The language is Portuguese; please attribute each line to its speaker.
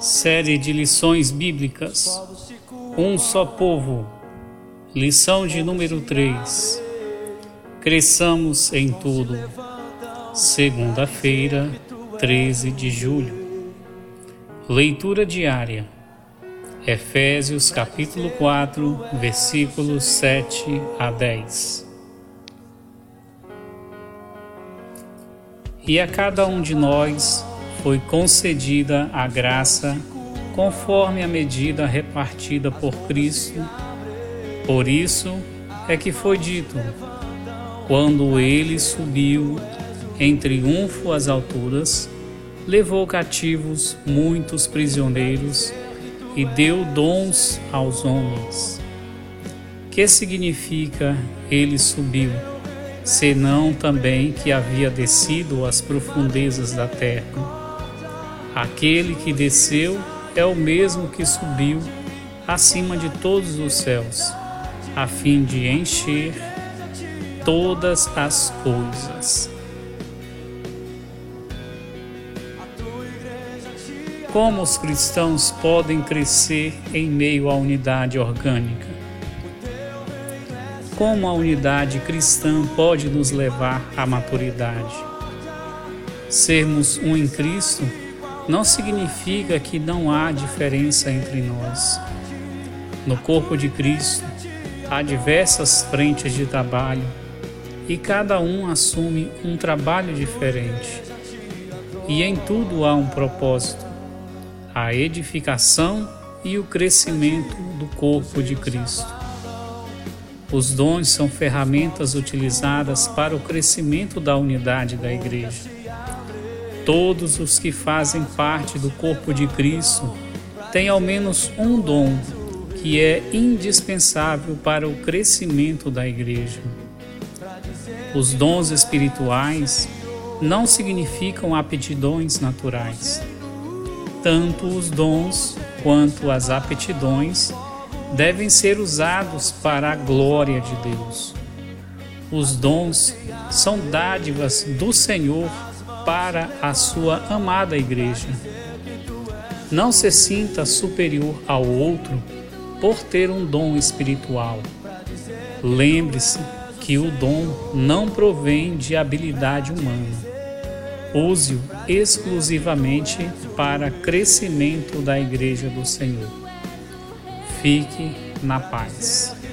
Speaker 1: Série de lições bíblicas. Um só povo. Lição de número 3. Cresçamos em tudo. Segunda-feira, 13 de julho. Leitura diária. Efésios capítulo 4, versículos 7 a 10. E a cada um de nós foi concedida a graça conforme a medida repartida por Cristo. Por isso é que foi dito: quando ele subiu em triunfo às alturas, levou cativos muitos prisioneiros e deu dons aos homens. Que significa ele subiu? Senão também que havia descido às profundezas da terra Aquele que desceu é o mesmo que subiu acima de todos os céus, a fim de encher todas as coisas. Como os cristãos podem crescer em meio à unidade orgânica? Como a unidade cristã pode nos levar à maturidade? Sermos um em Cristo não significa que não há diferença entre nós. No corpo de Cristo há diversas frentes de trabalho e cada um assume um trabalho diferente. E em tudo há um propósito: a edificação e o crescimento do corpo de Cristo. Os dons são ferramentas utilizadas para o crescimento da unidade da Igreja. Todos os que fazem parte do corpo de Cristo têm ao menos um dom que é indispensável para o crescimento da igreja. Os dons espirituais não significam aptidões naturais. Tanto os dons quanto as aptidões devem ser usados para a glória de Deus. Os dons são dádivas do Senhor para a sua amada igreja. Não se sinta superior ao outro por ter um dom espiritual. Lembre-se que o dom não provém de habilidade humana. Use-o exclusivamente para crescimento da Igreja do Senhor. Fique na paz.